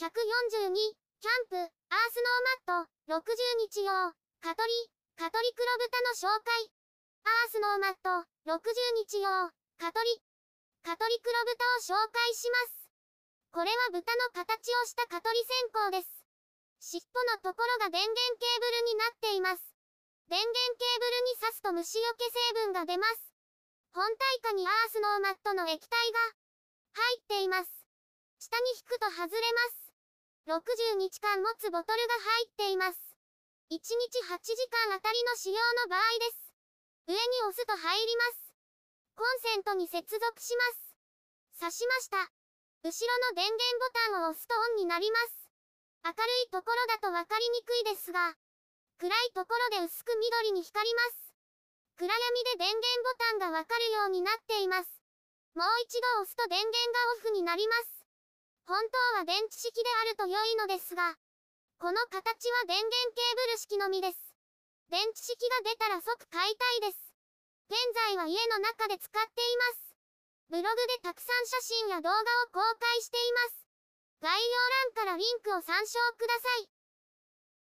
142、キャンプ、アースノーマット、60日用、蚊取り、蚊取り黒豚の紹介。アースノーマット、60日用、蚊取り、蚊取り黒豚を紹介します。これは豚の形をした蚊取り線香です。尻尾のところが電源ケーブルになっています。電源ケーブルに挿すと虫除け成分が出ます。本体下にアースノーマットの液体が入っています。下に引くと外れます。60日間持つボトルが入っています。1日8時間あたりの使用の場合です。上に押すと入ります。コンセントに接続します。挿しました。後ろの電源ボタンを押すとオンになります。明るいところだとわかりにくいですが、暗いところで薄く緑に光ります。暗闇で電源ボタンがわかるようになっています。もう一度押すと電源がオフになります。本当は電池式であると良いのですが、この形は電源ケーブル式のみです。電池式が出たら即買いたいです。現在は家の中で使っています。ブログでたくさん写真や動画を公開しています。概要欄からリンクを参照ください。